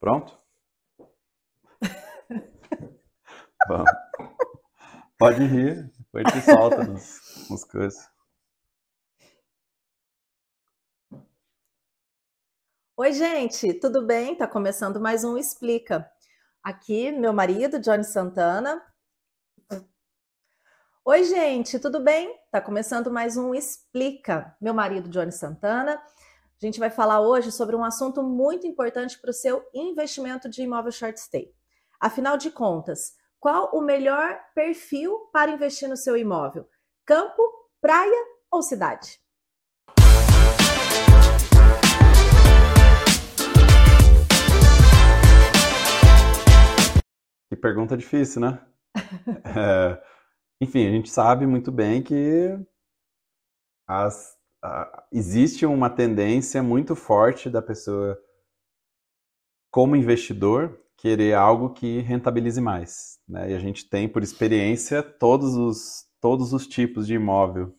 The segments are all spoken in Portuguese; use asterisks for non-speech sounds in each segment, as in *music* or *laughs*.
Pronto? *laughs* Vamos. Pode rir, depois te solta nos, nos coisas. Oi, gente, tudo bem? Tá começando mais um Explica. Aqui, meu marido, Johnny Santana. Oi, gente, tudo bem? Tá começando mais um Explica. Meu marido, Johnny Santana. A gente vai falar hoje sobre um assunto muito importante para o seu investimento de imóvel short stay. Afinal de contas, qual o melhor perfil para investir no seu imóvel? Campo, praia ou cidade? Que pergunta difícil, né? *laughs* é, enfim, a gente sabe muito bem que as, existe uma tendência muito forte da pessoa, como investidor, querer algo que rentabilize mais. Né? E a gente tem, por experiência, todos os, todos os tipos de imóvel,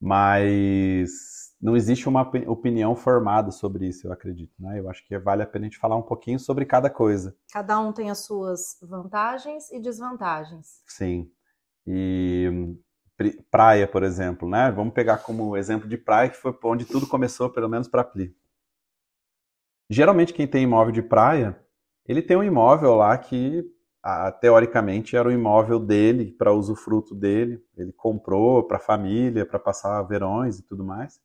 mas não existe uma opinião formada sobre isso, eu acredito. Né? Eu acho que vale a pena a gente falar um pouquinho sobre cada coisa. Cada um tem as suas vantagens e desvantagens. Sim. E praia, por exemplo, né? Vamos pegar como exemplo de praia, que foi onde tudo começou, pelo menos para Pli. Geralmente, quem tem imóvel de praia, ele tem um imóvel lá que, teoricamente, era o imóvel dele, para usufruto dele. Ele comprou para a família, para passar verões e tudo mais.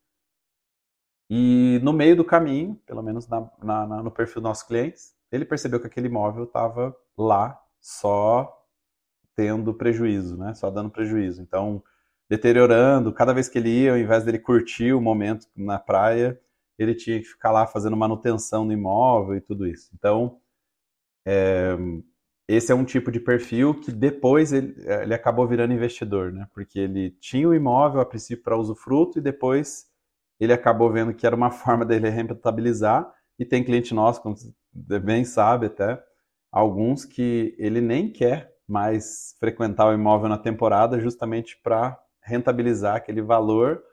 E no meio do caminho, pelo menos na, na, no perfil dos nossos clientes, ele percebeu que aquele imóvel estava lá só tendo prejuízo, né? Só dando prejuízo. Então, deteriorando, cada vez que ele ia, ao invés dele curtir o momento na praia, ele tinha que ficar lá fazendo manutenção no imóvel e tudo isso. Então, é, esse é um tipo de perfil que depois ele, ele acabou virando investidor, né? Porque ele tinha o imóvel a princípio para usufruto e depois ele acabou vendo que era uma *laughs* forma dele rentabilizar, e tem cliente nosso, como bem sabe até, alguns que ele nem quer mais frequentar o imóvel na temporada justamente para rentabilizar aquele valor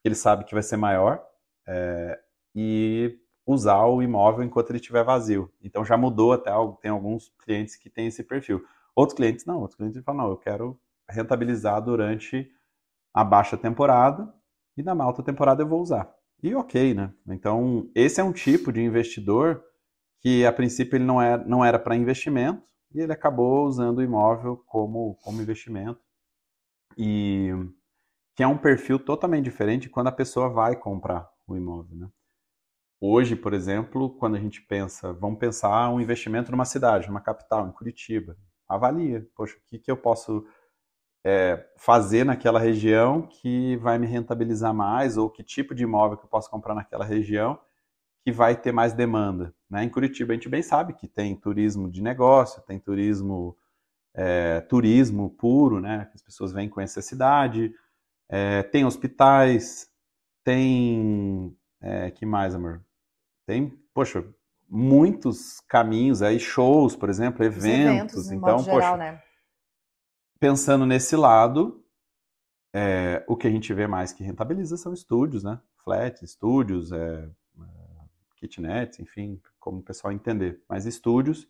que ele sabe que vai ser maior é, e usar o imóvel enquanto ele estiver vazio. Então já mudou até, tem alguns clientes que têm esse perfil. Outros clientes não, outros clientes falam, não, eu quero rentabilizar durante a baixa temporada e na alta temporada eu vou usar. E ok, né? Então, esse é um tipo de investidor que a princípio ele não era, não era para investimento e ele acabou usando o imóvel como, como investimento. E que é um perfil totalmente diferente quando a pessoa vai comprar o imóvel, né? Hoje, por exemplo, quando a gente pensa, vamos pensar um investimento numa cidade, numa capital, em Curitiba. Avalia, poxa, o que, que eu posso é, fazer naquela região que vai me rentabilizar mais, ou que tipo de imóvel que eu posso comprar naquela região que vai ter mais demanda. Né? Em Curitiba a gente bem sabe que tem turismo de negócio, tem turismo é, turismo puro, né? as pessoas vêm conhecer a cidade, é, tem hospitais, tem é, que mais, amor? Tem, poxa, muitos caminhos aí, shows, por exemplo, eventos. eventos então, poxa, geral, né? pensando nesse lado, é, o que a gente vê mais que rentabiliza são estúdios, né? Flat, estúdios, é, kitnets, enfim, como o pessoal entender. Mas estúdios,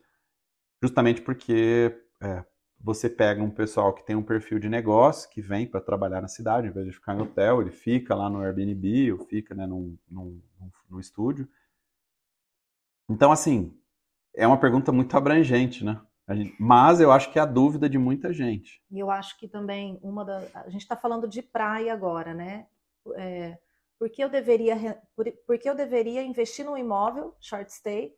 justamente porque é, você pega um pessoal que tem um perfil de negócio, que vem para trabalhar na cidade, em vez de ficar em hotel, ele fica lá no Airbnb ou fica né, num, num, num estúdio. Então, assim, é uma pergunta muito abrangente, né? Mas eu acho que é a dúvida de muita gente. E eu acho que também uma da. A gente está falando de praia agora, né? É, por, que eu deveria, por, por eu deveria investir num imóvel, short stay,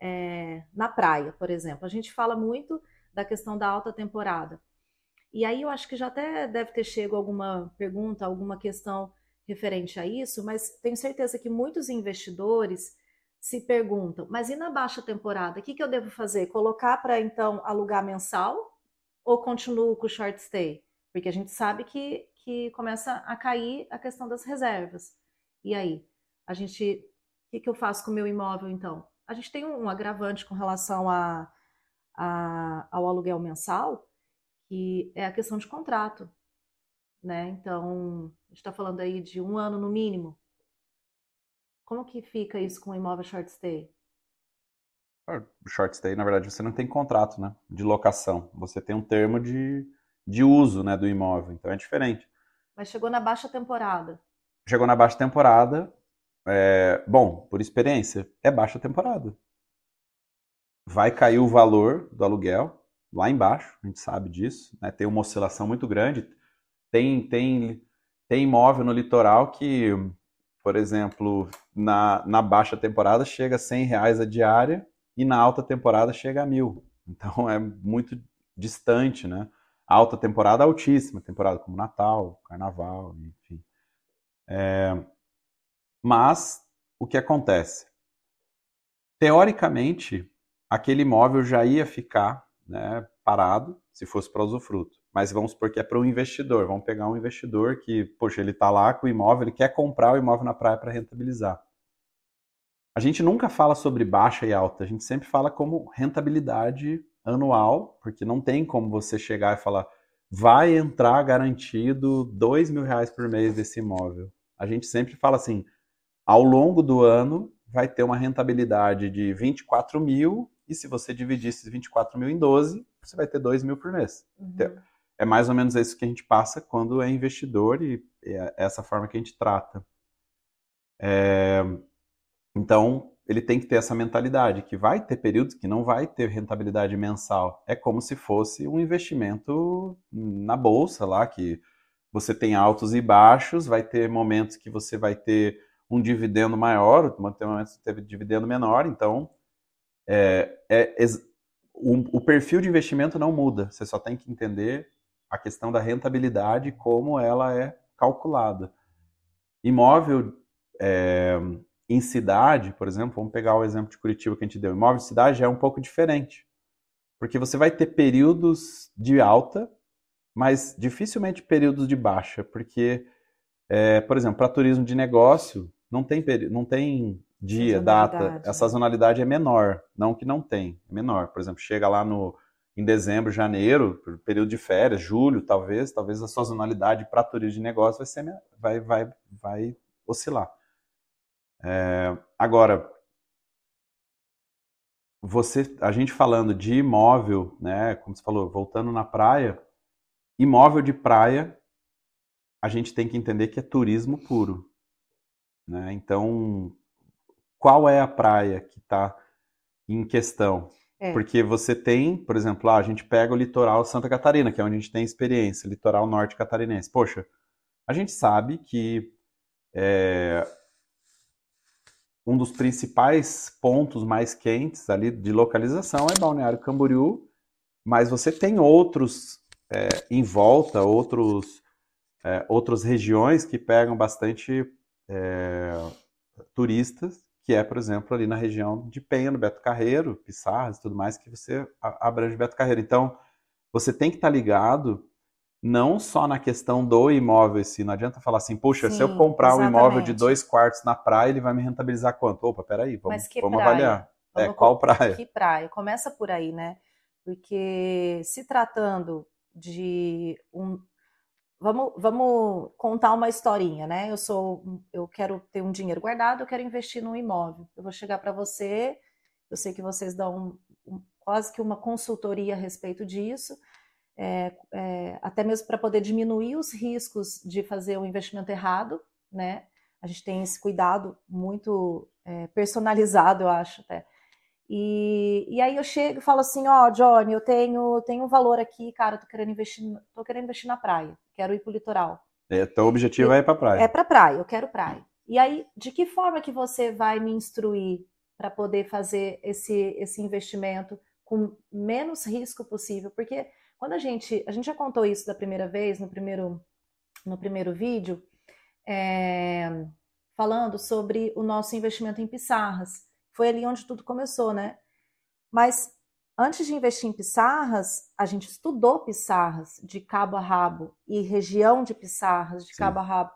é, na praia, por exemplo? A gente fala muito da questão da alta temporada. E aí eu acho que já até deve ter chego alguma pergunta, alguma questão referente a isso, mas tenho certeza que muitos investidores se perguntam, mas e na baixa temporada? O que, que eu devo fazer? Colocar para então alugar mensal ou continuo com o short stay? Porque a gente sabe que, que começa a cair a questão das reservas. E aí? A gente. O que, que eu faço com o meu imóvel então? A gente tem um agravante com relação a, a, ao aluguel mensal, que é a questão de contrato. Né? Então, a gente está falando aí de um ano no mínimo como que fica isso com o imóvel short stay? Short stay, na verdade, você não tem contrato, né? De locação. Você tem um termo de, de uso, né, do imóvel. Então é diferente. Mas chegou na baixa temporada. Chegou na baixa temporada. É, bom, por experiência, é baixa temporada. Vai cair o valor do aluguel lá embaixo, a gente sabe disso. Né? Tem uma oscilação muito grande. Tem, tem, tem imóvel no litoral que, por exemplo, na, na baixa temporada chega a 100 reais a diária e na alta temporada chega a mil. Então é muito distante, né? Alta temporada altíssima, temporada como Natal, Carnaval, enfim. É... Mas o que acontece? Teoricamente, aquele imóvel já ia ficar né, parado se fosse para usufruto. Mas vamos supor que é para um investidor. Vamos pegar um investidor que, poxa, ele está lá com o imóvel, ele quer comprar o imóvel na praia para rentabilizar. A gente nunca fala sobre baixa e alta, a gente sempre fala como rentabilidade anual, porque não tem como você chegar e falar vai entrar garantido dois mil reais por mês desse imóvel. A gente sempre fala assim, ao longo do ano vai ter uma rentabilidade de 24 mil e se você dividir esses 24 mil em 12, você vai ter 2 mil por mês. Uhum. Então, é mais ou menos isso que a gente passa quando é investidor e é essa forma que a gente trata. É, então, ele tem que ter essa mentalidade, que vai ter períodos que não vai ter rentabilidade mensal. É como se fosse um investimento na bolsa lá, que você tem altos e baixos, vai ter momentos que você vai ter um dividendo maior, ter momentos que teve dividendo menor, então é, é, o, o perfil de investimento não muda, você só tem que entender a questão da rentabilidade, como ela é calculada. Imóvel é, em cidade, por exemplo, vamos pegar o exemplo de Curitiba que a gente deu. Imóvel de cidade é um pouco diferente. Porque você vai ter períodos de alta, mas dificilmente períodos de baixa. Porque, é, por exemplo, para turismo de negócio, não tem, não tem dia, data. A sazonalidade é menor. Não que não tem, é menor. Por exemplo, chega lá no, em dezembro, janeiro, período de férias, julho, talvez, talvez a sazonalidade para turismo de negócio vai, ser, vai, vai, vai oscilar. É, agora, você, a gente falando de imóvel, né, como você falou, voltando na praia, imóvel de praia, a gente tem que entender que é turismo puro. Né? Então, qual é a praia que está em questão? É. Porque você tem, por exemplo, lá, a gente pega o litoral Santa Catarina, que é onde a gente tem experiência, litoral norte catarinense. Poxa, a gente sabe que é, um dos principais pontos mais quentes ali de localização é Balneário Camboriú, mas você tem outros é, em volta, outros, é, outras regiões que pegam bastante é, turistas, que é, por exemplo, ali na região de Penha, no Beto Carreiro, Pissarras e tudo mais, que você abrange Beto Carreiro. Então, você tem que estar ligado não só na questão do imóvel se não adianta falar assim, puxa, Sim, se eu comprar exatamente. um imóvel de dois quartos na praia, ele vai me rentabilizar quanto? Opa, peraí, vamos, vamos avaliar. É, vamos, é, qual praia? Que praia? Começa por aí, né? Porque se tratando de um. Vamos, vamos contar uma historinha, né? Eu sou, eu quero ter um dinheiro guardado, eu quero investir num imóvel. Eu vou chegar para você, eu sei que vocês dão um, um, quase que uma consultoria a respeito disso é, é, até mesmo para poder diminuir os riscos de fazer o um investimento errado, né? A gente tem esse cuidado muito é, personalizado, eu acho até. E, e aí eu chego e falo assim, ó, oh, Johnny, eu tenho, tenho um valor aqui, cara, tô querendo investir, tô querendo investir na praia, quero ir pro litoral. É, teu objetivo e, é ir pra praia. É pra praia, eu quero praia. E aí, de que forma que você vai me instruir para poder fazer esse, esse investimento com menos risco possível? Porque quando a gente, a gente já contou isso da primeira vez, no primeiro, no primeiro vídeo, é, falando sobre o nosso investimento em pissarras. Foi ali onde tudo começou, né? Mas antes de investir em pissarras, a gente estudou pissarras de cabo a rabo e região de pissarras de Sim. cabo a rabo.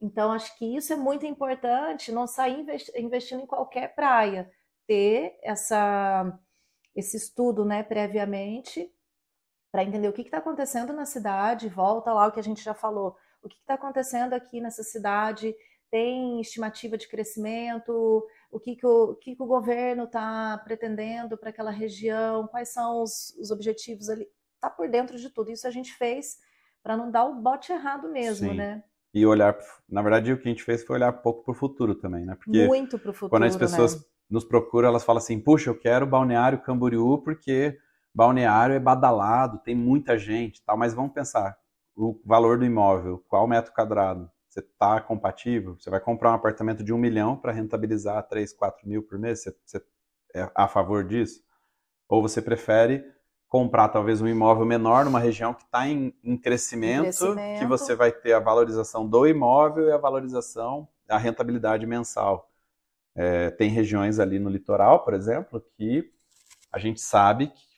Então, acho que isso é muito importante, não sair investindo em qualquer praia, ter essa, esse estudo né, previamente para entender o que está acontecendo na cidade, volta lá o que a gente já falou, o que está acontecendo aqui nessa cidade, tem estimativa de crescimento, o que, que, o, que, que o governo está pretendendo para aquela região, quais são os, os objetivos ali. Está por dentro de tudo. Isso a gente fez para não dar o bote errado mesmo, Sim. né? E olhar, na verdade, o que a gente fez foi olhar um pouco para o futuro também, né? Porque Muito para o futuro. Quando as pessoas né? nos procuram, elas falam assim: puxa, eu quero Balneário Camboriú porque Balneário é badalado, tem muita gente, tal. Mas vamos pensar o valor do imóvel, qual metro quadrado? Você está compatível? Você vai comprar um apartamento de um milhão para rentabilizar 3, 4 mil por mês? Você, você é a favor disso? Ou você prefere comprar talvez um imóvel menor numa região que está em, em crescimento, crescimento, que você vai ter a valorização do imóvel e a valorização, a rentabilidade mensal. É, tem regiões ali no litoral, por exemplo, que a gente sabe que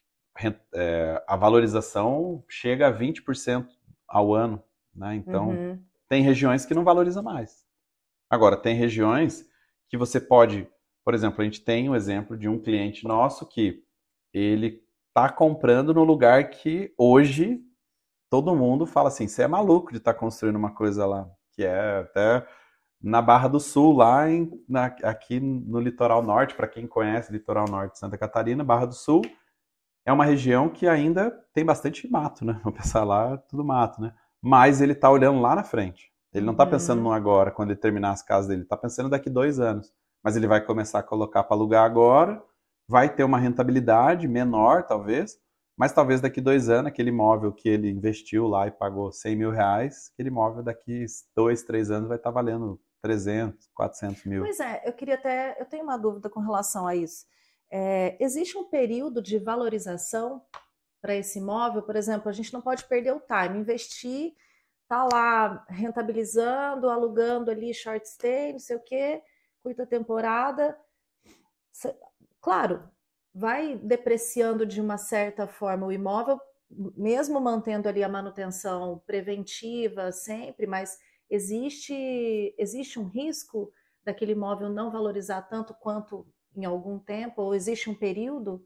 é, a valorização chega a 20% ao ano. Né? Então, uhum. Tem regiões que não valoriza mais. Agora, tem regiões que você pode, por exemplo, a gente tem um exemplo de um cliente nosso que ele está comprando no lugar que hoje todo mundo fala assim, você é maluco de estar tá construindo uma coisa lá, que é até na Barra do Sul, lá em, na, aqui no litoral norte, para quem conhece o litoral norte de Santa Catarina, Barra do Sul é uma região que ainda tem bastante mato, né? *laughs* Vou pensar lá, tudo mato, né? mas ele está olhando lá na frente. Ele não está pensando uhum. no agora, quando ele terminar as casas dele, ele está pensando daqui dois anos. Mas ele vai começar a colocar para alugar agora, vai ter uma rentabilidade menor, talvez, mas talvez daqui dois anos, aquele imóvel que ele investiu lá e pagou 100 mil reais, aquele imóvel daqui dois, três anos vai estar tá valendo 300, 400 mil. Pois é, eu queria até, eu tenho uma dúvida com relação a isso. É, existe um período de valorização para esse imóvel, por exemplo, a gente não pode perder o time, investir, tá lá rentabilizando, alugando ali short stay, não sei o quê, curta temporada. Claro, vai depreciando de uma certa forma o imóvel, mesmo mantendo ali a manutenção preventiva sempre, mas existe existe um risco daquele imóvel não valorizar tanto quanto em algum tempo, ou existe um período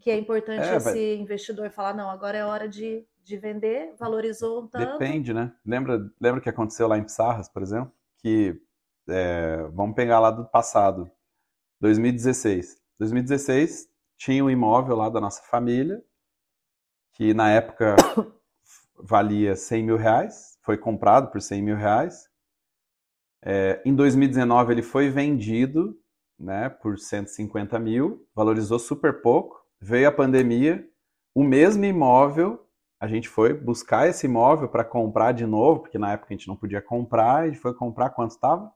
que é importante é, esse vai... investidor falar, não, agora é hora de, de vender, valorizou um tanto. Depende, né? Lembra, lembra o que aconteceu lá em Pissarras, por exemplo? Que, é, vamos pegar lá do passado, 2016. 2016 tinha um imóvel lá da nossa família, que na época *coughs* valia 100 mil reais, foi comprado por 100 mil reais. É, em 2019 ele foi vendido né, por 150 mil, valorizou super pouco. Veio a pandemia, o mesmo imóvel, a gente foi buscar esse imóvel para comprar de novo, porque na época a gente não podia comprar, gente foi comprar quanto estava?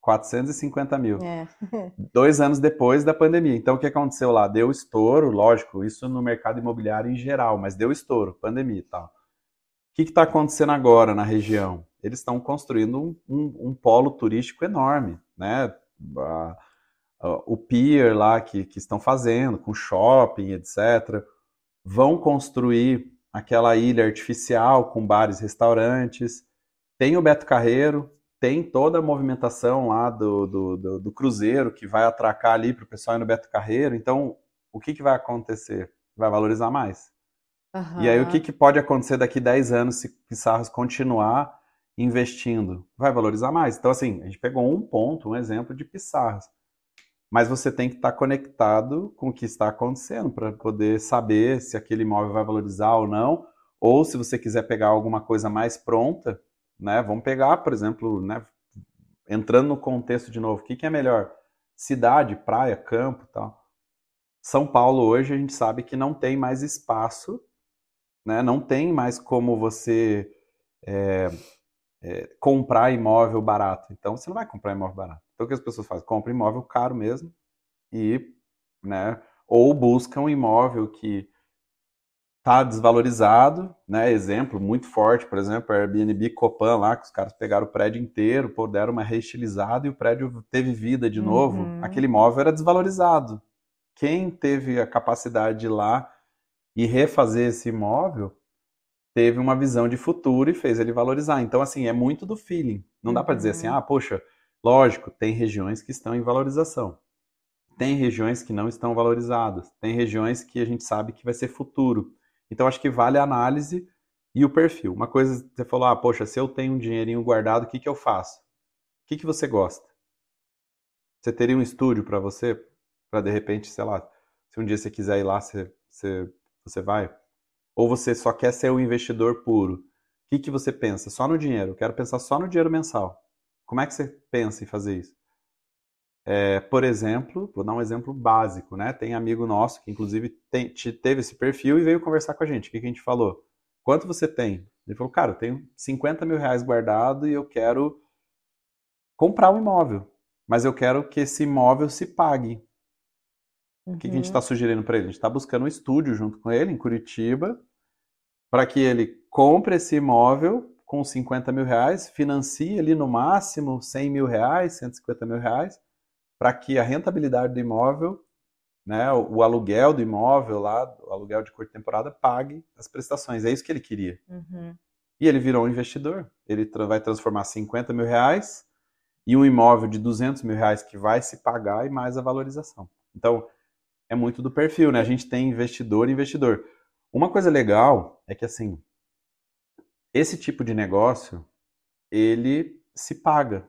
450 mil. É. *laughs* Dois anos depois da pandemia. Então, o que aconteceu lá? Deu estouro, lógico, isso no mercado imobiliário em geral, mas deu estouro, pandemia e tal. O que está acontecendo agora na região? Eles estão construindo um, um, um, polo turístico enorme, né? A, o pier lá que, que estão fazendo, com shopping, etc. Vão construir aquela ilha artificial com bares, restaurantes. Tem o Beto Carreiro, tem toda a movimentação lá do, do, do, do cruzeiro que vai atracar ali para o pessoal ir no Beto Carreiro. Então, o que, que vai acontecer? Vai valorizar mais. Uhum. E aí, o que, que pode acontecer daqui 10 anos se Pissarros continuar investindo? Vai valorizar mais. Então, assim, a gente pegou um ponto, um exemplo de Pissarros mas você tem que estar conectado com o que está acontecendo para poder saber se aquele imóvel vai valorizar ou não, ou se você quiser pegar alguma coisa mais pronta, né? Vamos pegar, por exemplo, né, entrando no contexto de novo, o que, que é melhor? Cidade, praia, campo, tal. São Paulo hoje a gente sabe que não tem mais espaço, né? Não tem mais como você é, é, comprar imóvel barato. Então você não vai comprar imóvel barato. Então o que as pessoas fazem? Compram imóvel caro mesmo e, né, ou buscam um imóvel que está desvalorizado, né? Exemplo muito forte, por exemplo, Airbnb Copan lá, que os caras pegaram o prédio inteiro, pô, deram uma reestilizada e o prédio teve vida de novo. Uhum. Aquele imóvel era desvalorizado. Quem teve a capacidade de ir lá e refazer esse imóvel teve uma visão de futuro e fez ele valorizar. Então, assim, é muito do feeling. Não dá para dizer assim, uhum. ah, poxa, lógico, tem regiões que estão em valorização. Tem regiões que não estão valorizadas. Tem regiões que a gente sabe que vai ser futuro. Então, acho que vale a análise e o perfil. Uma coisa, você falou, ah, poxa, se eu tenho um dinheirinho guardado, o que, que eu faço? O que, que você gosta? Você teria um estúdio para você? Para de repente, sei lá, se um dia você quiser ir lá, você, você, você vai? Ou você só quer ser um investidor puro? O que, que você pensa? Só no dinheiro. Eu quero pensar só no dinheiro mensal. Como é que você pensa em fazer isso? É, por exemplo, vou dar um exemplo básico, né? Tem amigo nosso que, inclusive, tem, teve esse perfil e veio conversar com a gente. O que, que a gente falou? Quanto você tem? Ele falou, cara, eu tenho 50 mil reais guardado e eu quero comprar um imóvel mas eu quero que esse imóvel se pague. Uhum. O que a gente está uhum. sugerindo para ele? A gente está buscando um estúdio junto com ele, em Curitiba, para que ele compre esse imóvel com 50 mil reais, financie ali no máximo 100 mil reais, 150 mil reais, para que a rentabilidade do imóvel, né, o, aluguel do imóvel lá, o aluguel de curta temporada, pague as prestações. É isso que ele queria. Uhum. E ele virou um investidor. Ele vai transformar 50 mil reais e um imóvel de 200 mil reais que vai se pagar e mais a valorização. Então, é muito do perfil, né? A gente tem investidor e investidor. Uma coisa legal é que, assim, esse tipo de negócio, ele se paga.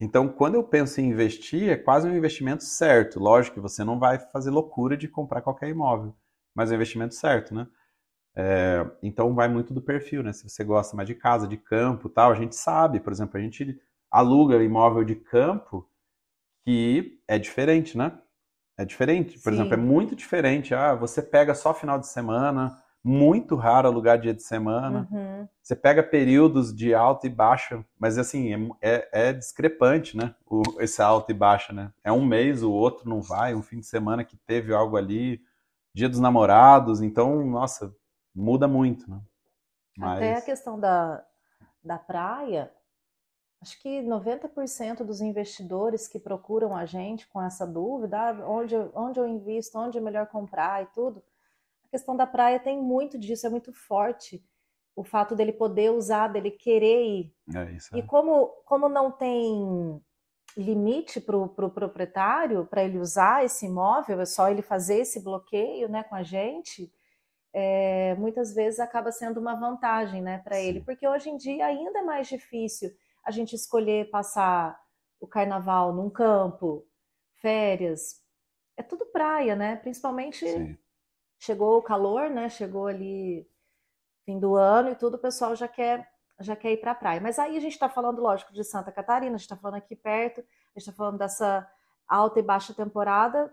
Então, quando eu penso em investir, é quase um investimento certo. Lógico que você não vai fazer loucura de comprar qualquer imóvel, mas é um investimento certo, né? É, então, vai muito do perfil, né? Se você gosta mais de casa, de campo tal, a gente sabe, por exemplo, a gente aluga imóvel de campo que é diferente, né? É diferente. Por Sim. exemplo, é muito diferente. Ah, você pega só final de semana, muito raro alugar dia de semana. Uhum. Você pega períodos de alta e baixa, mas assim, é, é, é discrepante, né? O, esse alta e baixa, né? É um mês, o outro não vai, um fim de semana que teve algo ali, dia dos namorados, então, nossa, muda muito, né? Mas... Até a questão da, da praia, acho que 90% dos investidores que procuram a gente com essa dúvida, ah, onde, onde eu invisto, onde é melhor comprar e tudo, a questão da praia tem muito disso, é muito forte o fato dele poder usar, dele querer ir. É isso, é. E como, como não tem limite para o pro proprietário, para ele usar esse imóvel, é só ele fazer esse bloqueio né, com a gente, é, muitas vezes acaba sendo uma vantagem né, para ele, porque hoje em dia ainda é mais difícil a gente escolher passar o carnaval num campo, férias, é tudo praia, né? Principalmente Sim. Chegou o calor, né? Chegou ali fim do ano e tudo, o pessoal já quer já quer ir para a praia. Mas aí a gente está falando, lógico, de Santa Catarina, a gente está falando aqui perto, a gente está falando dessa alta e baixa temporada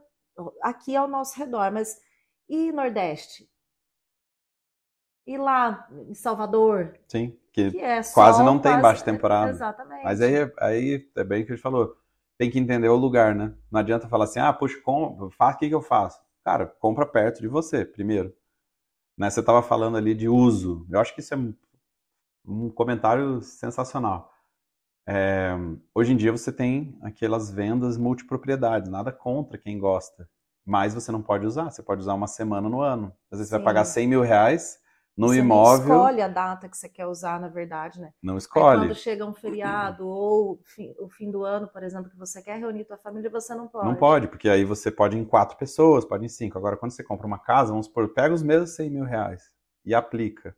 aqui ao nosso redor. Mas e Nordeste? E lá em Salvador? Sim que, que é quase não tem baixa temporada. Exatamente. Mas aí, aí é bem o que a gente falou. Tem que entender o lugar, né? Não adianta falar assim, ah, puxa, com... faz, o que, que eu faço? Cara, compra perto de você, primeiro. Né? Você estava falando ali de uso. Eu acho que isso é um comentário sensacional. É, hoje em dia você tem aquelas vendas multipropriedades, nada contra quem gosta. Mas você não pode usar, você pode usar uma semana no ano. Às vezes Sim. você vai pagar 100 mil reais no você imóvel. Não escolhe a data que você quer usar, na verdade, né? Não escolhe. Aí quando chega um feriado ou o fim do ano, por exemplo, que você quer reunir tua família, você não pode. Não pode, porque aí você pode ir em quatro pessoas, pode ir em cinco. Agora, quando você compra uma casa, vamos supor, pega os mesmos 100 mil reais e aplica.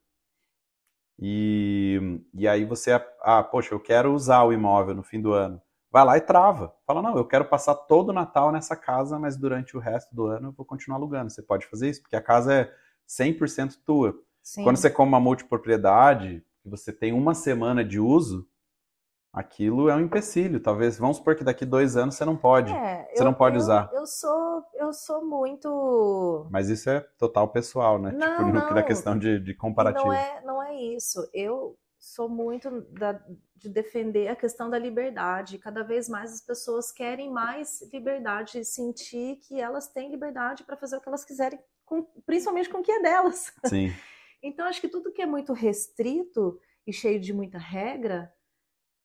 E, e aí você, ah, poxa, eu quero usar o imóvel no fim do ano. Vai lá e trava. Fala, não, eu quero passar todo o Natal nessa casa, mas durante o resto do ano eu vou continuar alugando. Você pode fazer isso, porque a casa é 100% tua. Sim. Quando você come uma multipropriedade, você tem uma semana de uso, aquilo é um empecilho. Talvez, vamos supor que daqui dois anos você não pode. É, você eu, não pode eu, usar. Eu sou, eu sou muito. Mas isso é total pessoal, né? Não, tipo, não. da questão de, de comparativo. Não é, não é isso. Eu sou muito da, de defender a questão da liberdade. Cada vez mais as pessoas querem mais liberdade, sentir que elas têm liberdade para fazer o que elas quiserem, com, principalmente com o que é delas. Sim. *laughs* Então, acho que tudo que é muito restrito e cheio de muita regra,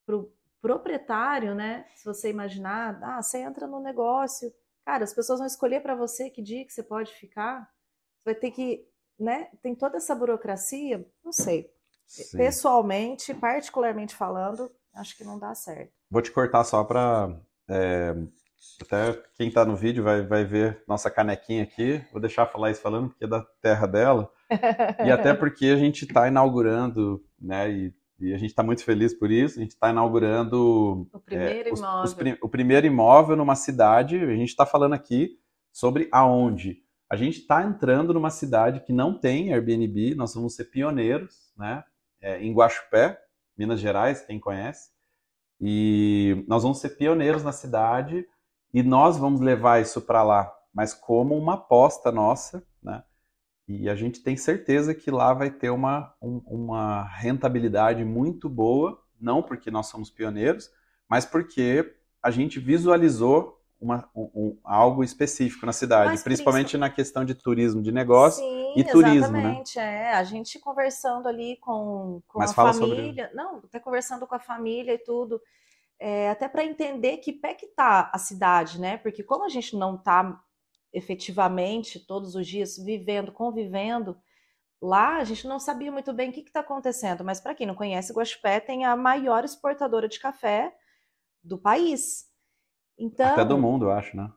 para o proprietário, né? Se você imaginar, ah, você entra no negócio, cara, as pessoas vão escolher para você que dia que você pode ficar. Você vai ter que, né? Tem toda essa burocracia, não sei. Sim. Pessoalmente, particularmente falando, acho que não dá certo. Vou te cortar só para é, até quem está no vídeo vai, vai ver nossa canequinha aqui. Vou deixar falar isso falando, porque é da terra dela. E até porque a gente está inaugurando, né? E, e a gente está muito feliz por isso. A gente está inaugurando o primeiro é, os, imóvel. Os, o primeiro imóvel numa cidade. A gente está falando aqui sobre aonde. A gente está entrando numa cidade que não tem Airbnb. Nós vamos ser pioneiros, né? É, em Guaxupé, Minas Gerais, quem conhece. E nós vamos ser pioneiros na cidade e nós vamos levar isso para lá, mas como uma aposta nossa, né? E a gente tem certeza que lá vai ter uma, um, uma rentabilidade muito boa, não porque nós somos pioneiros, mas porque a gente visualizou uma, um, algo específico na cidade, mas principalmente na questão de turismo de negócio Sim, e turismo, né? exatamente, né? É, a gente conversando ali com, com a família, sobre... não, até conversando com a família e tudo, é, até para entender que pé que tá a cidade, né? Porque como a gente não está efetivamente todos os dias vivendo, convivendo lá, a gente não sabia muito bem o que está acontecendo. Mas para quem não conhece, Guaxupé tem a maior exportadora de café do país. Então, Até do mundo, eu acho, né?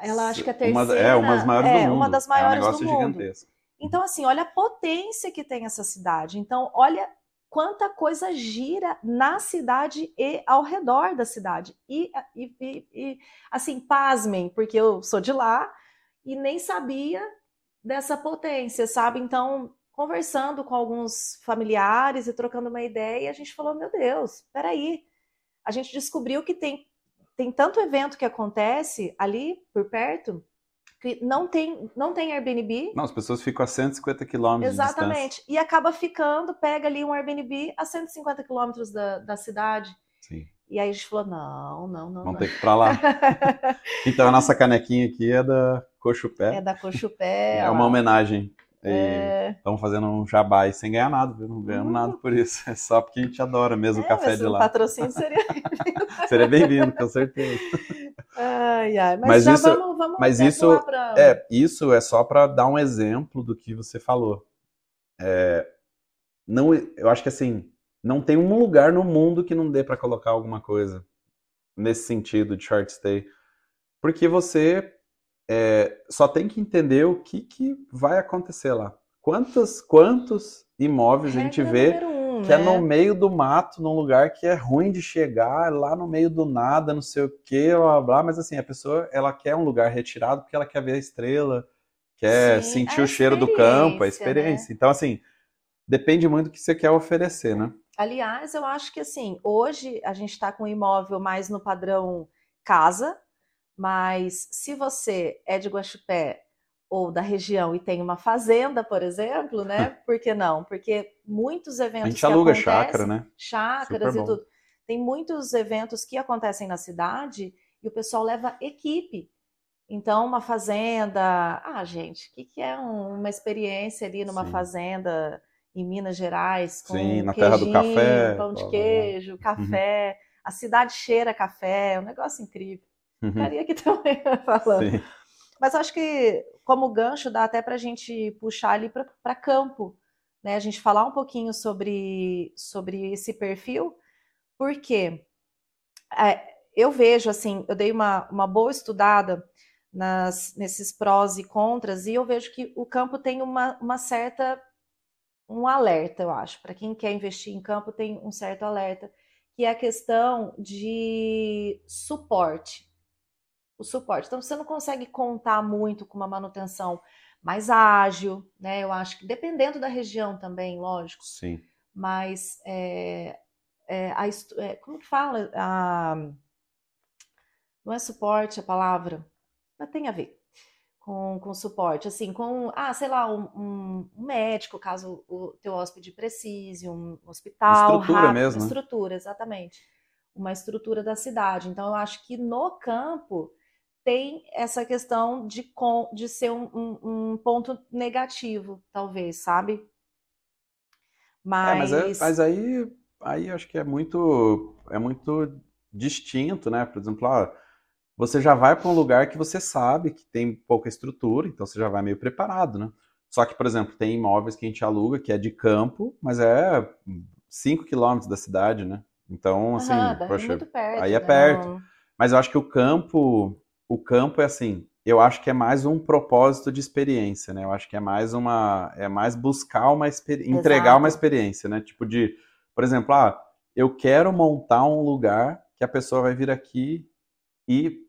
Ela acho que é a terceira. Uma, é, uma das maiores é, do mundo. Uma das maiores é um negócio do mundo. gigantesco. Então, assim, olha a potência que tem essa cidade. Então, olha quanta coisa gira na cidade e ao redor da cidade. E, e, e, e assim, pasmem, porque eu sou de lá, e nem sabia dessa potência, sabe? Então, conversando com alguns familiares e trocando uma ideia, a gente falou: meu Deus, peraí. A gente descobriu que tem, tem tanto evento que acontece ali por perto que não tem, não tem Airbnb. Não, as pessoas ficam a 150 quilômetros Exatamente. E acaba ficando, pega ali um Airbnb a 150 quilômetros da, da cidade. Sim. E aí a gente falou: não, não, não. Vamos não. ter que ir pra lá. *laughs* então a nossa canequinha aqui é da Cochupé. É da Cochupé. É uma homenagem. Estamos é... fazendo um jabá sem ganhar nada, viu? Não ganhamos uhum. nada por isso. É só porque a gente adora mesmo é, o café de lá. O patrocínio seria *laughs* bem-vindo. seria bem-vindo, com certeza. Ai, ai. Mas, mas isso, vamos, vamos mas isso, pra... é, isso é só para dar um exemplo do que você falou. É, não, eu acho que assim, não tem um lugar no mundo que não dê para colocar alguma coisa nesse sentido de short stay. Porque você é, só tem que entender o que, que vai acontecer lá. Quantos, quantos imóveis a gente vê um, que né? é no meio do mato, num lugar que é ruim de chegar, lá no meio do nada, não sei o que, blá, blá, mas assim, a pessoa ela quer um lugar retirado porque ela quer ver a estrela, quer Sim, sentir o cheiro do campo, a experiência. Né? Então, assim, depende muito do que você quer oferecer, né? Aliás, eu acho que assim, hoje a gente está com o imóvel mais no padrão casa, mas se você é de Guaxupé ou da região e tem uma fazenda, por exemplo, né? Por que não? Porque muitos eventos. A gente aluga chácara, né? Chácaras e tudo. Tem muitos eventos que acontecem na cidade e o pessoal leva equipe. Então, uma fazenda. Ah, gente, o que, que é um, uma experiência ali numa Sim. fazenda em Minas Gerais? Com Sim, na terra do café. Pão de queijo, uhum. café. Uhum. A cidade cheira café, é um negócio incrível. Uhum. Estaria aqui *laughs* também falando. Sim. Mas acho que, como gancho, dá até para a gente puxar ali para campo, né? A gente falar um pouquinho sobre, sobre esse perfil, porque é, eu vejo, assim, eu dei uma, uma boa estudada nas, nesses prós e contras, e eu vejo que o campo tem uma, uma certa. um alerta, eu acho. Para quem quer investir em campo, tem um certo alerta, que é a questão de suporte o suporte. Então, você não consegue contar muito com uma manutenção mais ágil, né? Eu acho que dependendo da região também, lógico. Sim. Mas é, é, a, é, como que fala? A, não é suporte a palavra, mas tem a ver com, com suporte, assim, com, ah, sei lá, um, um médico, caso o teu hóspede precise, um hospital, estrutura rápido, mesmo, né? estrutura, exatamente, uma estrutura da cidade. Então, eu acho que no campo tem essa questão de, de ser um, um, um ponto negativo, talvez, sabe? Mas, é, mas, é, mas, aí, aí acho que é muito, é muito distinto, né? Por exemplo, ó, você já vai para um lugar que você sabe que tem pouca estrutura, então você já vai meio preparado, né? Só que, por exemplo, tem imóveis que a gente aluga que é de campo, mas é 5 quilômetros da cidade, né? Então, assim, uhum, poxa, perto, aí é né? perto. Mas eu acho que o campo, o campo é assim, eu acho que é mais um propósito de experiência, né? Eu acho que é mais uma, é mais buscar uma experiência, entregar uma experiência, né? Tipo de, Por exemplo, ah, eu quero montar um lugar que a pessoa vai vir aqui e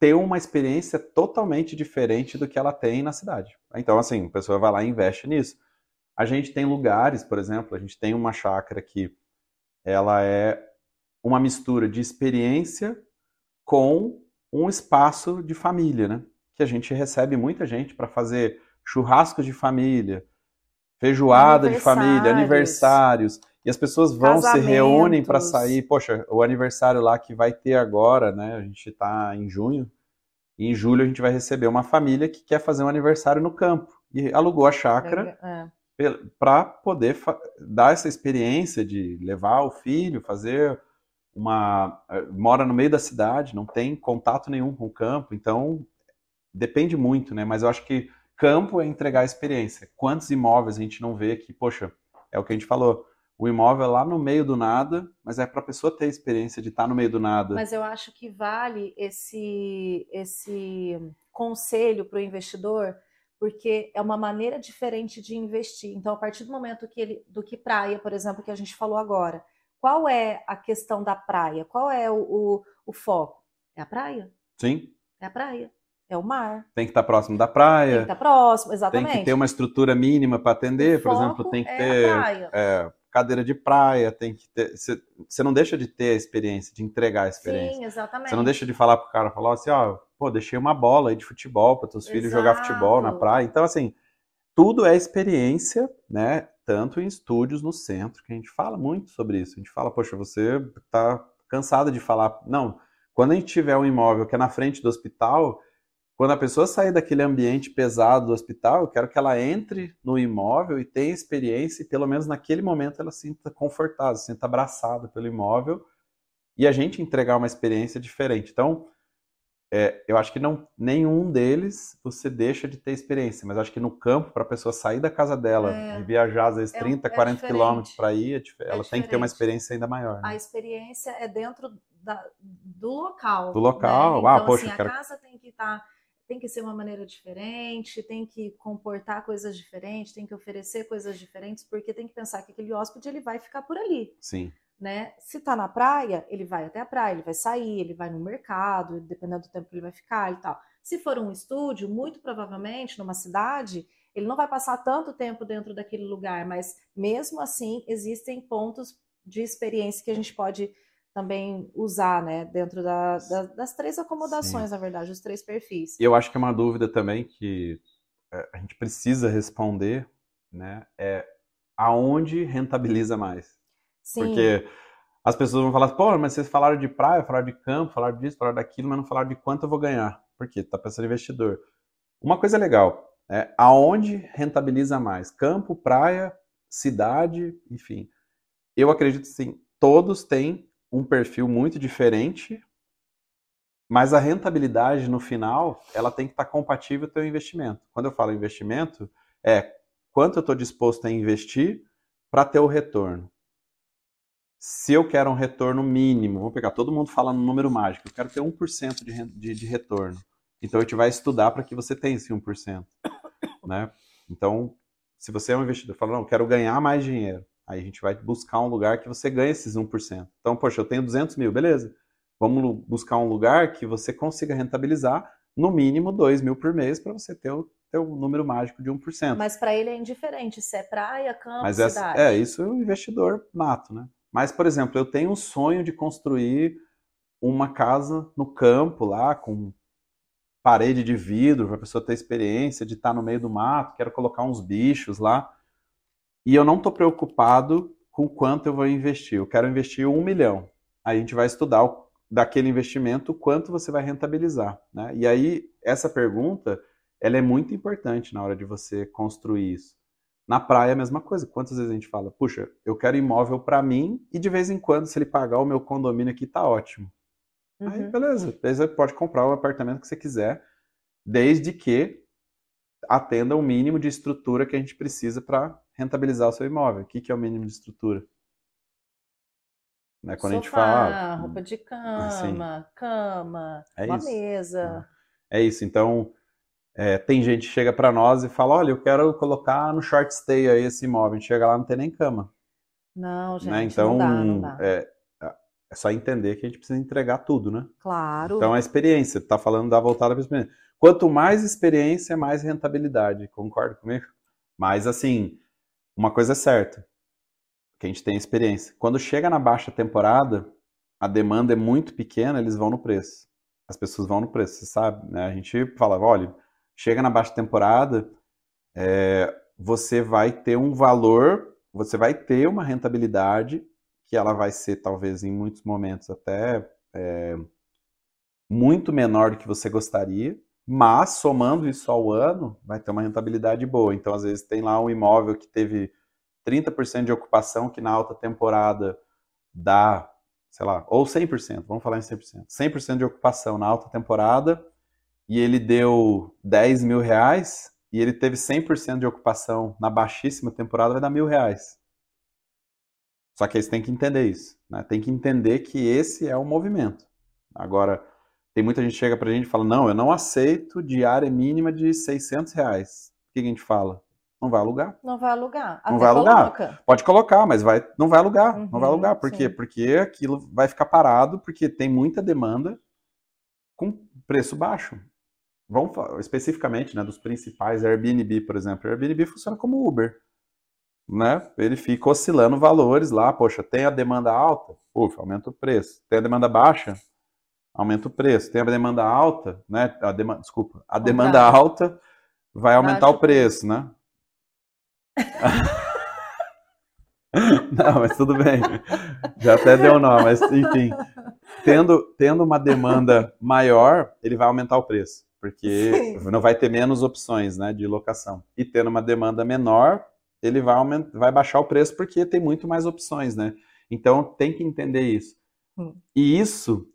ter uma experiência totalmente diferente do que ela tem na cidade. Então, assim, a pessoa vai lá e investe nisso. A gente tem lugares, por exemplo, a gente tem uma chácara que ela é uma mistura de experiência com um espaço de família, né? Que a gente recebe muita gente para fazer churrascos de família, feijoada de família, aniversários. E as pessoas vão, se reúnem para sair. Poxa, o aniversário lá que vai ter agora, né? A gente está em junho. E em julho a gente vai receber uma família que quer fazer um aniversário no campo. E alugou a chácara é. para poder dar essa experiência de levar o filho, fazer uma. Eh, mora no meio da cidade, não tem contato nenhum com o campo. Então, depende muito, né? Mas eu acho que campo é entregar a experiência. Quantos imóveis a gente não vê que, poxa, é o que a gente falou o imóvel é lá no meio do nada, mas é para a pessoa ter a experiência de estar tá no meio do nada. Mas eu acho que vale esse, esse conselho para o investidor, porque é uma maneira diferente de investir. Então, a partir do momento que ele, do que praia, por exemplo, que a gente falou agora, qual é a questão da praia? Qual é o, o, o foco? É a praia? Sim. É a praia. É o mar. Tem que estar tá próximo da praia. Tem que estar tá próximo, exatamente. Tem que ter uma estrutura mínima para atender, por exemplo, tem que é ter é, cadeira de praia, tem que ter. Você não deixa de ter a experiência, de entregar a experiência. Sim, exatamente. Você não deixa de falar pro cara, falar assim, ó, pô, deixei uma bola aí de futebol para teus Exato. filhos jogar futebol na praia. Então, assim, tudo é experiência, né? Tanto em estúdios no centro, que a gente fala muito sobre isso. A gente fala, poxa, você tá cansada de falar. Não, quando a gente tiver um imóvel que é na frente do hospital, quando a pessoa sair daquele ambiente pesado do hospital, eu quero que ela entre no imóvel e tenha experiência e pelo menos naquele momento ela sinta confortável, sinta abraçada pelo imóvel e a gente entregar uma experiência diferente. Então, é, eu acho que não nenhum deles você deixa de ter experiência, mas acho que no campo, para a pessoa sair da casa dela é, e viajar às vezes 30, é, 40 é quilômetros para ir, é ela tem que ter uma experiência ainda maior. Né? A experiência é dentro da, do local. Do local, né? então, ah, poxa, assim, quero... a casa tem que estar tá tem que ser uma maneira diferente, tem que comportar coisas diferentes, tem que oferecer coisas diferentes, porque tem que pensar que aquele hóspede ele vai ficar por ali. Sim. Né? Se tá na praia, ele vai até a praia, ele vai sair, ele vai no mercado, dependendo do tempo que ele vai ficar e tal. Se for um estúdio, muito provavelmente numa cidade, ele não vai passar tanto tempo dentro daquele lugar, mas mesmo assim existem pontos de experiência que a gente pode também usar, né, dentro da, da, das três acomodações, Sim. na verdade, os três perfis. E eu acho que é uma dúvida também que é, a gente precisa responder, né, é aonde rentabiliza mais. Sim. Porque as pessoas vão falar, pô, mas vocês falaram de praia, falaram de campo, falaram disso, falaram daquilo, mas não falaram de quanto eu vou ganhar. Por quê? Tá pensando em investidor. Uma coisa legal, é aonde rentabiliza mais? Campo, praia, cidade, enfim. Eu acredito sim, todos têm um perfil muito diferente, mas a rentabilidade no final, ela tem que estar compatível com o teu investimento. Quando eu falo investimento, é quanto eu estou disposto a investir para ter o retorno. Se eu quero um retorno mínimo, vou pegar todo mundo falando no número mágico, eu quero ter 1% de, de, de retorno. Então a gente vai estudar para que você tenha esse 1%. *coughs* Né? Então, se você é um investidor, fala, não, eu quero ganhar mais dinheiro. Aí a gente vai buscar um lugar que você ganhe esses 1%. Então, poxa, eu tenho 200 mil, beleza. Vamos buscar um lugar que você consiga rentabilizar no mínimo 2 mil por mês para você ter o, ter número mágico de 1%. Mas para ele é indiferente se é praia, campo, Mas cidade. É, isso é um investidor nato, né? Mas, por exemplo, eu tenho um sonho de construir uma casa no campo lá, com parede de vidro, para a pessoa ter experiência de estar no meio do mato, quero colocar uns bichos lá e eu não estou preocupado com quanto eu vou investir. Eu quero investir um milhão. Aí a gente vai estudar o, daquele investimento quanto você vai rentabilizar. Né? E aí, essa pergunta ela é muito importante na hora de você construir isso. Na praia, a mesma coisa. Quantas vezes a gente fala, puxa, eu quero imóvel para mim e de vez em quando, se ele pagar o meu condomínio aqui, tá ótimo. Uhum. Aí, beleza. Aí você pode comprar o apartamento que você quiser, desde que atenda o mínimo de estrutura que a gente precisa para rentabilizar o seu imóvel. O que, que é o mínimo de estrutura? Né? Quando Sofá, a gente fala. roupa de cama, assim, cama, é uma isso. mesa. É isso. Então, é, tem gente que chega para nós e fala: olha, eu quero colocar no short stay aí esse imóvel. A gente chega lá não tem nem cama. Não, gente, né? Então, não dá, não dá. É, é só entender que a gente precisa entregar tudo, né? Claro. Então, a experiência, tá falando da voltada para experiência. Quanto mais experiência, mais rentabilidade. Concorda comigo? Mas, assim, uma coisa é certa, que a gente tem experiência. Quando chega na baixa temporada, a demanda é muito pequena, eles vão no preço. As pessoas vão no preço, você sabe, né? A gente fala, olha, chega na baixa temporada, é, você vai ter um valor, você vai ter uma rentabilidade que ela vai ser, talvez, em muitos momentos até é, muito menor do que você gostaria, mas somando isso ao ano, vai ter uma rentabilidade boa. Então, às vezes, tem lá um imóvel que teve 30% de ocupação, que na alta temporada dá, sei lá, ou 100%, vamos falar em 100%. 100% de ocupação na alta temporada, e ele deu 10 mil reais, e ele teve 100% de ocupação na baixíssima temporada, vai dar mil reais. Só que aí você tem que entender isso. Né? Tem que entender que esse é o movimento. Agora, tem muita gente que chega pra gente e fala, não, eu não aceito diária mínima de 600 reais. O que a gente fala? Não vai alugar. Não vai alugar. Não Até vai alugar. coloca. Pode colocar, mas vai, não vai alugar. não vai Uhum, alugar. Por quê? sim. Porque aquilo vai ficar parado, porque tem muita demanda com preço baixo. Vamos falar especificamente né, dos principais, Airbnb, por exemplo. Airbnb funciona como Uber. Né? Ele fica oscilando valores lá. Poxa, tem a demanda alta? Ufa, aumenta o preço. Tem a demanda baixa? Aumenta o preço. Tem a demanda alta, né? A demanda, desculpa, a demanda alta vai aumentar o preço, né? *laughs* Não, mas tudo bem. Já até deu nó, mas enfim. Tendo, tendo uma demanda maior, ele vai aumentar o preço, porque Sim. não vai ter menos opções né, de locação. E tendo uma demanda menor, ele vai, vai baixar o preço porque tem muito mais opções, né? Então tem que entender isso. Hum. E isso,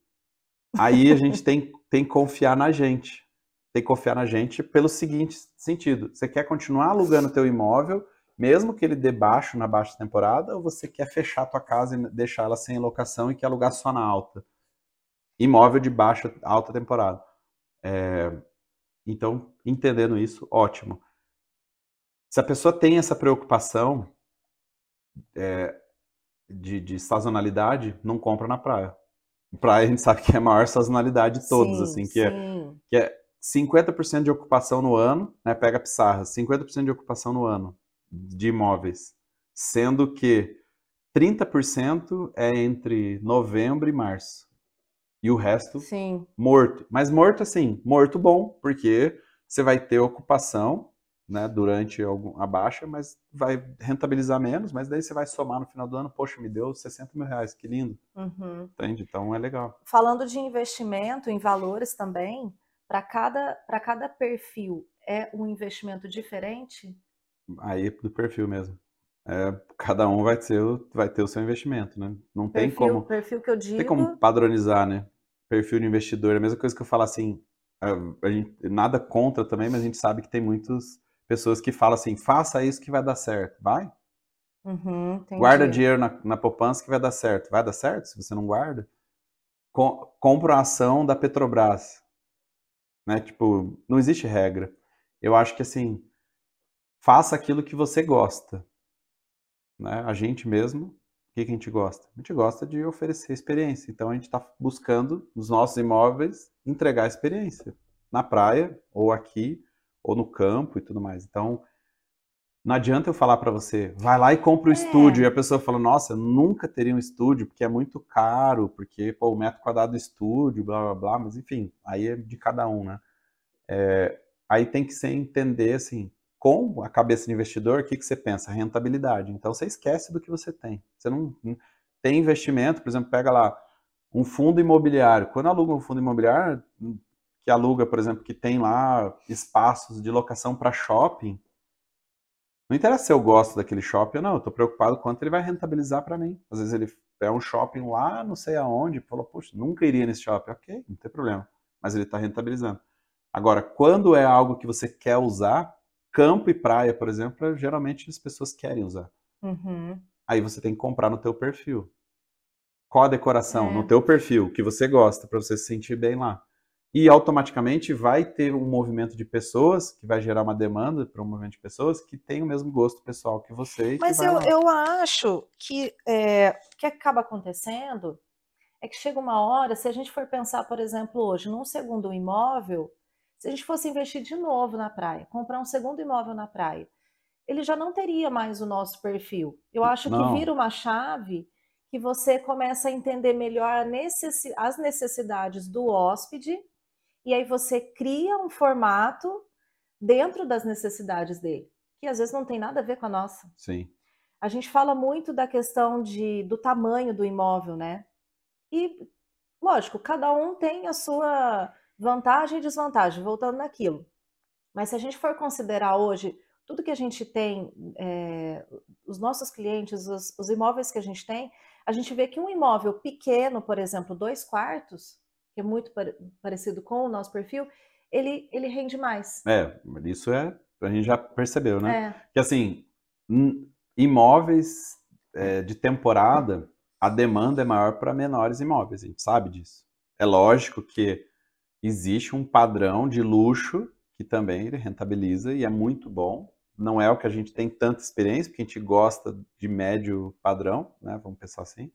aí a gente tem, tem que confiar na gente. Tem que confiar na gente pelo seguinte sentido: você quer continuar alugando teu imóvel, mesmo que ele dê baixo na baixa temporada, ou você quer fechar tua casa e deixar ela sem locação e quer alugar só na alta? Imóvel de baixa, alta temporada. É, então, entendendo isso, ótimo. Se a pessoa tem essa preocupação é, de, de sazonalidade, não compra na praia. Praia a gente sabe que é a maior sazonalidade de todos, Sim, assim, que é sim. que é 50% de ocupação no ano, né? Pega a Pissarra, 50% de ocupação no ano de imóveis, sendo que 30% é entre novembro e março. E o resto Sim. morto. Mas morto assim, morto bom, porque você vai ter ocupação, né, durante algum, a baixa, mas vai rentabilizar menos, mas daí você vai somar no final do ano, poxa, me deu 60 mil reais, que lindo, Uhum. entende? Então é legal. Falando de investimento em valores também, para cada, para cada perfil é um investimento diferente? Aí do perfil mesmo. É, cada um vai ter, o- vai ter o seu investimento, né? Não tem Perfil, como, perfil que eu digo. tem como padronizar, né? Perfil de investidor, é a mesma coisa que eu falar assim, a, a gente, nada contra também, mas a gente sabe que tem muitas pessoas que falam assim, faça isso que vai dar certo. Vai? Uhum. Guarda dinheiro na, na poupança que vai dar certo. Vai dar certo se você não guarda? Com, compra uma ação da Petrobras. Né? Tipo, não existe regra. Eu acho que assim, faça aquilo que você gosta. Né? A gente mesmo, o que, que a gente gosta? A gente gosta de oferecer experiência. Então a gente está buscando, nos nossos imóveis, entregar experiência. Na praia, ou aqui, ou no campo e tudo mais. Então, não adianta eu falar para você, vai lá e compra o É. estúdio. E a pessoa fala, nossa, nunca teria um estúdio, porque é muito caro, porque pô, o metro quadrado do estúdio, blá blá blá, mas enfim, aí é de cada um, né? É, aí tem que ser entender assim, com a cabeça de investidor, o que, que você pensa? Rentabilidade. Então você esquece do que você tem. Você não tem investimento, por exemplo, pega lá um fundo imobiliário. Quando aluga um fundo imobiliário, que aluga, por exemplo, que tem lá espaços de locação para shopping, não interessa se eu gosto daquele shopping ou não, eu estou preocupado quanto ele vai rentabilizar para mim. Às vezes ele é um shopping lá, não sei aonde, falou, poxa, nunca iria nesse shopping. Ok, não tem problema. Mas ele está rentabilizando. Agora, quando é algo que você quer usar, campo e praia, por exemplo, geralmente as pessoas querem usar. Uhum. Aí você tem que comprar no teu perfil. Qual a decoração? É. No teu perfil, que você gosta, para você se sentir bem lá. e automaticamente vai ter um movimento de pessoas que vai gerar uma demanda para um movimento de pessoas que tem o mesmo gosto pessoal que você. Mas que eu, eu acho que é, o que acaba acontecendo é que chega uma hora, se a gente for pensar, por exemplo, hoje, num segundo imóvel, se a gente fosse investir de novo na praia, comprar um segundo imóvel na praia, ele já não teria mais o nosso perfil. Eu acho não. que vira uma chave que você começa a entender melhor as necessidades do hóspede e aí você cria um formato dentro das necessidades dele, que às vezes não tem nada a ver com a nossa. Sim. A gente fala muito da questão de, do tamanho do imóvel, né? E, lógico, cada um tem a sua vantagem e desvantagem, voltando naquilo. Mas se a gente for considerar hoje tudo que a gente tem, é, os nossos clientes, os, os, imóveis que a gente tem, a gente vê que um imóvel pequeno, por exemplo, dois quartos, que é muito parecido com o nosso perfil, ele, ele rende mais. É, isso é, a gente já percebeu, né? É. Que assim, imóveis é, de temporada, a demanda é maior para menores imóveis, a gente sabe disso. É lógico que existe um padrão de luxo que também ele rentabiliza e é muito bom. Não é o que a gente tem tanta experiência, porque a gente gosta de médio padrão, né? Vamos pensar assim.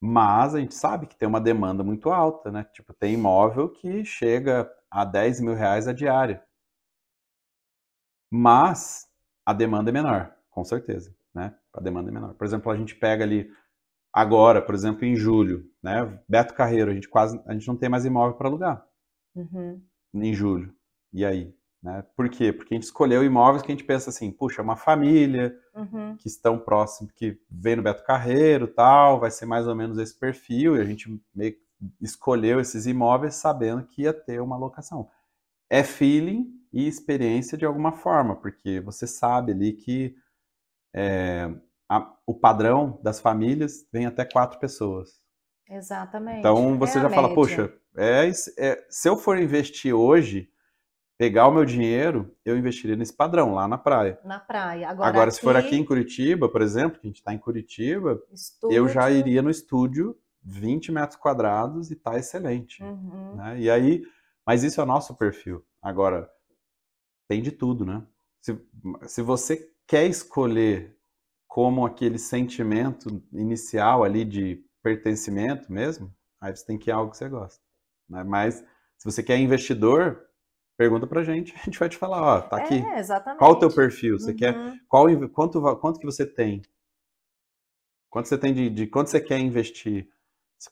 Mas a gente sabe que tem uma demanda muito alta, né? Tipo, tem imóvel que chega a 10 mil reais a diária. Mas a demanda é menor, com certeza, né? A demanda é menor. Por exemplo, a gente pega ali agora, por exemplo, em julho, né? Beto Carreiro, a gente quase, a gente não tem mais imóvel para alugar uhum. em julho. E aí, né? Por quê? Porque a gente escolheu imóveis que a gente pensa assim, puxa, é uma família uhum. que estão próximo, que vem no Beto Carreiro, tal, vai ser mais ou menos esse perfil. E a gente meio escolheu esses imóveis sabendo que ia ter uma locação. É feeling e experiência de alguma forma, porque você sabe ali que é, a, o padrão das famílias vem até quatro pessoas. Exatamente. Então você é já fala, poxa, é, é, se eu for investir hoje, pegar o meu dinheiro, eu investiria nesse padrão, lá na praia. Na praia. Agora, Agora aqui... se for aqui em Curitiba, por exemplo, que a gente está em Curitiba, estúdio... eu já iria no estúdio 20 metros quadrados e tá excelente. Uhum. Né? E aí, mas isso é o nosso perfil. Agora, tem de tudo, né? Se, se você quer escolher como aquele sentimento inicial ali de pertencimento mesmo, aí você tem que ir algo que você gosta. Né? Mas se você quer investidor, pergunta pra gente, *laughs* a gente vai te falar, ó, tá aqui. É, exatamente. Qual o teu perfil? Você uhum. quer qual quanto quanto que você tem? Quanto você tem de, de quanto você quer investir?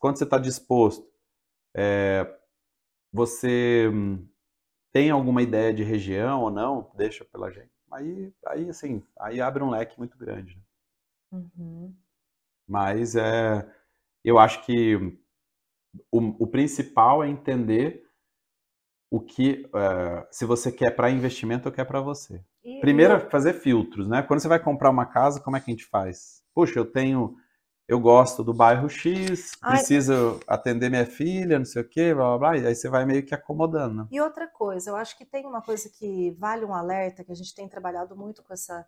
Quanto você está disposto? É, você tem alguma ideia de região ou não? Deixa pela gente. Aí, aí assim, aí abre um leque muito grande. Uhum. Mas é, eu acho que o, o principal é entender o que, uh, se você quer para investimento ou quer para você. E, Primeiro, e... fazer filtros, né? Quando você vai comprar uma casa, como é que a gente faz? Puxa, eu tenho, eu gosto do bairro X, Ai, preciso atender minha filha, não sei o quê, blá, blá, blá, e aí você vai meio que acomodando. E outra coisa, eu acho que tem uma coisa que vale um alerta, que a gente tem trabalhado muito com essa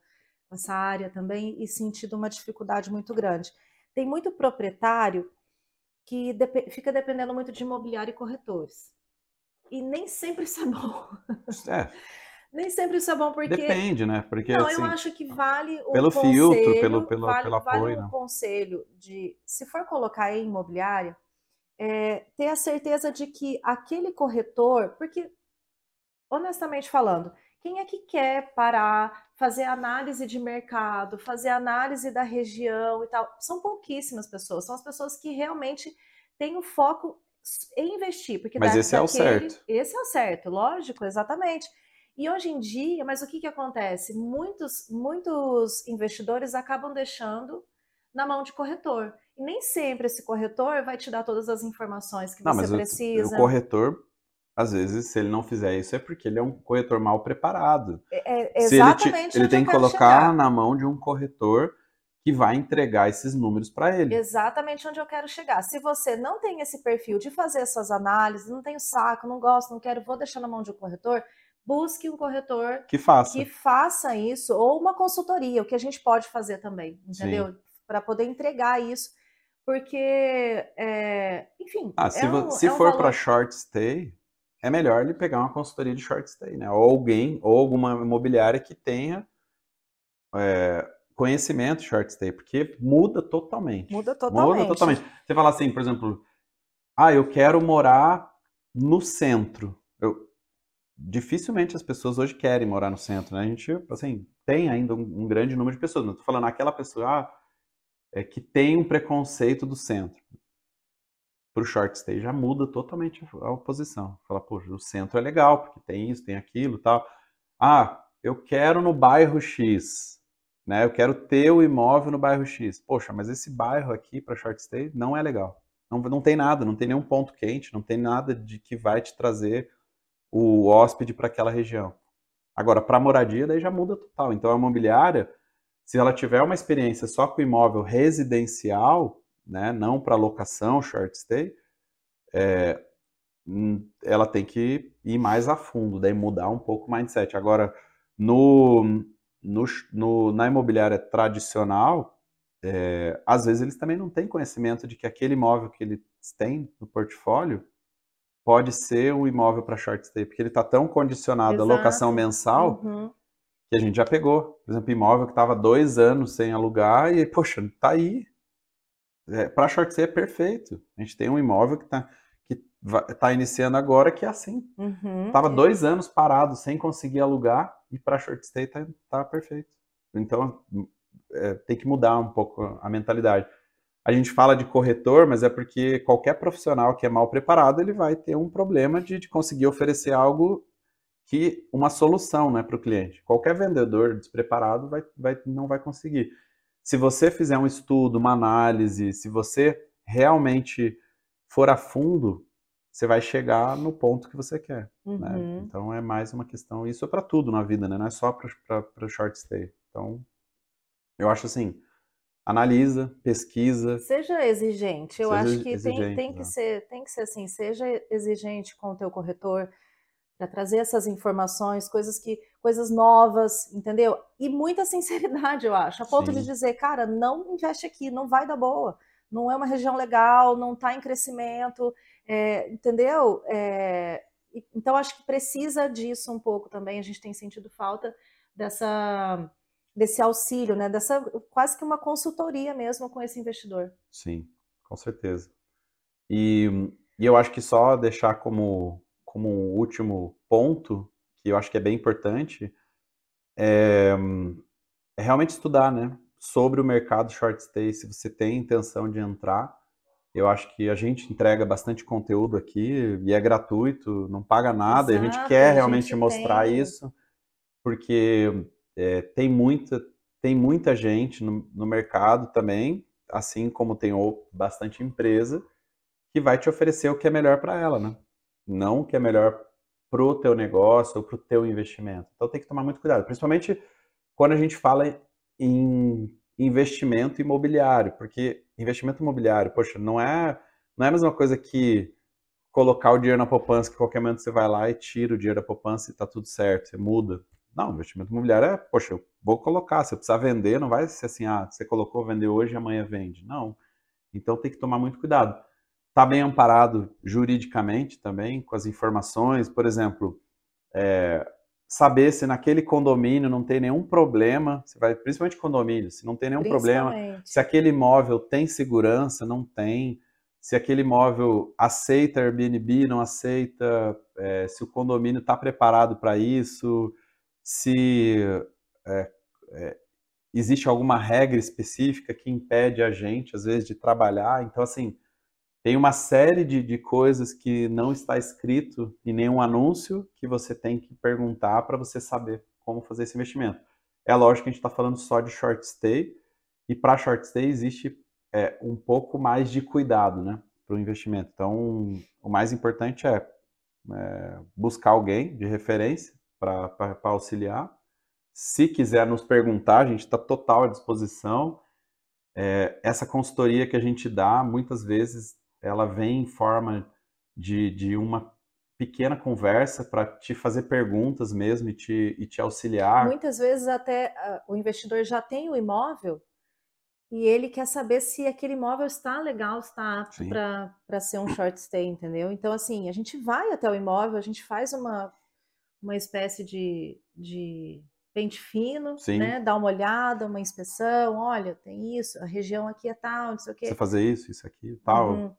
essa área também e sentido uma dificuldade muito grande. Tem muito proprietário que dep fica dependendo muito de imobiliário e corretores. E nem sempre isso é bom. É. *laughs* nem sempre isso é bom porque depende, né? Porque não, assim, eu acho que vale o pelo conselho, filtro, pelo pelo, vale, pelo apoio, vale né? um conselho de se for colocar em imobiliária, é, ter a certeza de que aquele corretor, porque honestamente falando, quem é que quer parar, fazer análise de mercado, fazer análise da região e tal? São pouquíssimas pessoas, são as pessoas que realmente têm o foco em investir. Porque mas esse daquele, é o certo. Esse é o certo, lógico, exatamente. E hoje em dia, mas o que, que acontece? Muitos, muitos investidores acabam deixando na mão de corretor. E nem sempre esse corretor vai te dar todas as informações que não, você precisa. O, o corretor às vezes, se ele não fizer isso, é porque ele é um corretor mal preparado. É, é exatamente. Ele, ele tem que colocar chegar. na mão de um corretor que vai entregar esses números para ele. Exatamente onde eu quero chegar. Se você não tem esse perfil de fazer essas análises, não tem o saco, não gosto, não quero, vou deixar na mão de um corretor, busque um corretor que faça, que faça isso, ou uma consultoria, o que a gente pode fazer também, entendeu? Para poder entregar isso. Porque, é, enfim. Ah, se, é um, se é um for para short stay, é melhor ele pegar uma consultoria de short stay, né? Ou alguém, ou alguma imobiliária que tenha é, conhecimento de short stay, porque muda totalmente. Muda totalmente. Muda totalmente. Você fala assim, por exemplo, ah, eu quero morar no centro. Eu, dificilmente as pessoas hoje querem morar no centro, né? A gente, assim, tem ainda um, um grande número de pessoas. Não estou falando aquela pessoa ah, é, que tem um preconceito do centro. Para o short stay já muda totalmente a oposição. Fala, poxa, o centro é legal, porque tem isso, tem aquilo tal. Ah, eu quero no bairro X, né? Eu quero ter o imóvel no bairro X. Poxa, mas esse bairro aqui para short stay não é legal. Não, não tem nada, não tem nenhum ponto quente, não tem nada de que vai te trazer o hóspede para aquela região. Agora, para moradia, daí já muda total. Então, a imobiliária, se ela tiver uma experiência só com imóvel residencial, né, não para locação, short stay, é, hum, ela tem que ir mais a fundo, daí mudar um pouco o mindset. Agora, no, no, no na imobiliária tradicional, é, às vezes eles também não têm conhecimento de que aquele imóvel que eles têm no portfólio pode ser um imóvel para short stay, porque ele está tão condicionado Exato. à locação mensal uhum. que a gente já pegou. Por exemplo, imóvel que estava dois anos sem alugar e, poxa, está aí. É, para short stay é perfeito. A gente tem um imóvel que está que tá iniciando agora que é assim. Uhum. Tava dois anos parado sem conseguir alugar e para short stay tá, tá perfeito. Então é, tem que mudar um pouco a mentalidade a gente fala de corretor, mas é porque qualquer profissional que é mal preparado, ele vai ter um problema de, de conseguir oferecer algo que uma solução né, para o cliente. Qualquer vendedor despreparado vai, vai, não vai conseguir. Se você fizer um estudo, uma análise, se você realmente for a fundo, você vai chegar no ponto que você quer. Né? Uhum. Né? Então é mais uma questão. Isso é para tudo na vida, né? não é só para o short stay. Então, eu acho assim analisa, pesquisa. Seja exigente. Eu seja acho que tem, tem, que né? ser, tem que ser assim, seja exigente com o teu corretor para trazer essas informações, coisas que, coisas novas, entendeu? E muita *laughs* sinceridade, eu acho, a ponto Sim. de dizer, cara, não investe aqui, não vai dar boa, não é uma região legal, não está em crescimento, é, entendeu? É, então acho que precisa disso um pouco também. A gente tem sentido falta dessa desse auxílio, né? Dessa quase que uma consultoria mesmo com esse investidor. Sim, com certeza. E, e eu acho que só deixar como, como um último ponto, que eu acho que é bem importante, é, é realmente estudar, né? Sobre o mercado short stay, se você tem intenção de entrar, eu acho que a gente entrega bastante conteúdo aqui e é gratuito, não paga nada, Exato, e a gente quer a realmente gente mostrar tem. isso, porque é, tem, muita, tem muita gente no, no mercado também, assim como tem bastante empresa, que vai te oferecer o que é melhor para ela, né? Não que é melhor para o teu negócio ou para o teu investimento. Então tem que tomar muito cuidado, principalmente quando a gente fala em investimento imobiliário, porque investimento imobiliário, poxa, não é, não é a mesma coisa que colocar o dinheiro na poupança, que qualquer momento você vai lá e tira o dinheiro da poupança e está tudo certo, você muda. Não, investimento imobiliário é, poxa, eu vou colocar, se eu precisar vender, não vai ser assim, ah, você colocou, vender hoje e amanhã vende. Não. Então tem que tomar muito cuidado. Está bem amparado juridicamente também, com as informações, por exemplo, é, saber se naquele condomínio não tem nenhum problema, se vai, principalmente condomínio, se não tem nenhum problema, se aquele imóvel tem segurança, não tem, se aquele imóvel aceita Airbnb, não aceita, é, se o condomínio está preparado para isso, se é, é, existe alguma regra específica que impede a gente, às vezes, de trabalhar. Então, assim, tem uma série de, de coisas que não está escrito em nenhum anúncio que você tem que perguntar para você saber como fazer esse investimento. É lógico que a gente está falando só de short stay, e para short stay existe é, um pouco mais de cuidado né, para o investimento. Então, o mais importante é, é buscar alguém de referência para auxiliar. Se quiser nos perguntar, a gente está total à disposição. É, essa consultoria que a gente dá, muitas vezes, ela vem em forma de, de uma pequena conversa para te fazer perguntas mesmo e te, e te auxiliar. Muitas vezes até uh, o investidor já tem o imóvel e ele quer saber se aquele imóvel está legal, está apto para ser um short stay, entendeu? Então, assim, a gente vai até o imóvel, a gente faz uma, uma espécie de, de pente fino, Sim. né? Dá uma olhada, uma inspeção, olha, tem isso, a região aqui é tal, não sei o quê. Você fazer isso, isso aqui, tal. Uhum.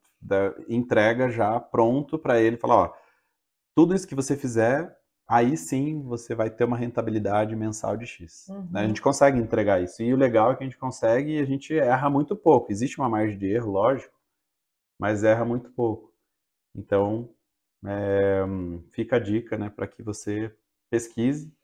entrega já pronto para ele falar, ó, tudo isso que você fizer aí sim você vai ter uma rentabilidade mensal de X. Uhum. Né? A gente consegue entregar isso. E o legal é que a gente consegue e a gente erra muito pouco. Existe uma margem de erro, lógico, mas erra muito pouco. Então, é, fica a dica né, para que você pesquise,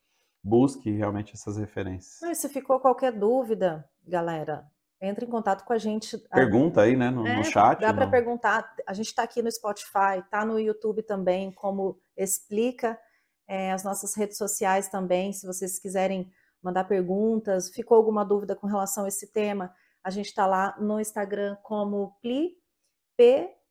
busque realmente essas referências. E se ficou qualquer dúvida, galera, entre em contato com a gente. Pergunta aí, né, no, é, no chat. Dá para perguntar. A gente está aqui no Spotify, está no YouTube também, como explica é, as nossas redes sociais também, se vocês quiserem mandar perguntas, ficou alguma dúvida com relação a esse tema, a gente está lá no Instagram como pli, P-L-E-E-H,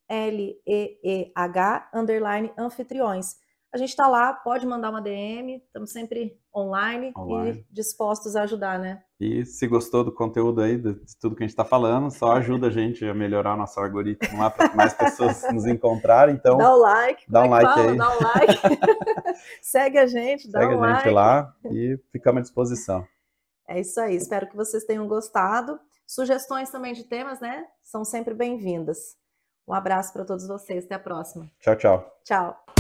underline anfitriões. A gente está lá, pode mandar uma DM, estamos sempre online, online, e dispostos a ajudar, né? E se gostou do conteúdo aí, de tudo que a gente está falando, só ajuda a gente a melhorar o nosso algoritmo lá para que mais pessoas *laughs* nos encontrarem. Então, dá o like, dá um é like fala? aí. Dá um like. *laughs* Segue a gente, dá Segue um like. Segue a gente lá e ficamos à disposição. É isso aí, espero que vocês tenham gostado. Sugestões também de temas, né? São sempre bem-vindas. Um abraço para todos vocês, até a próxima. Tchau, tchau. Tchau.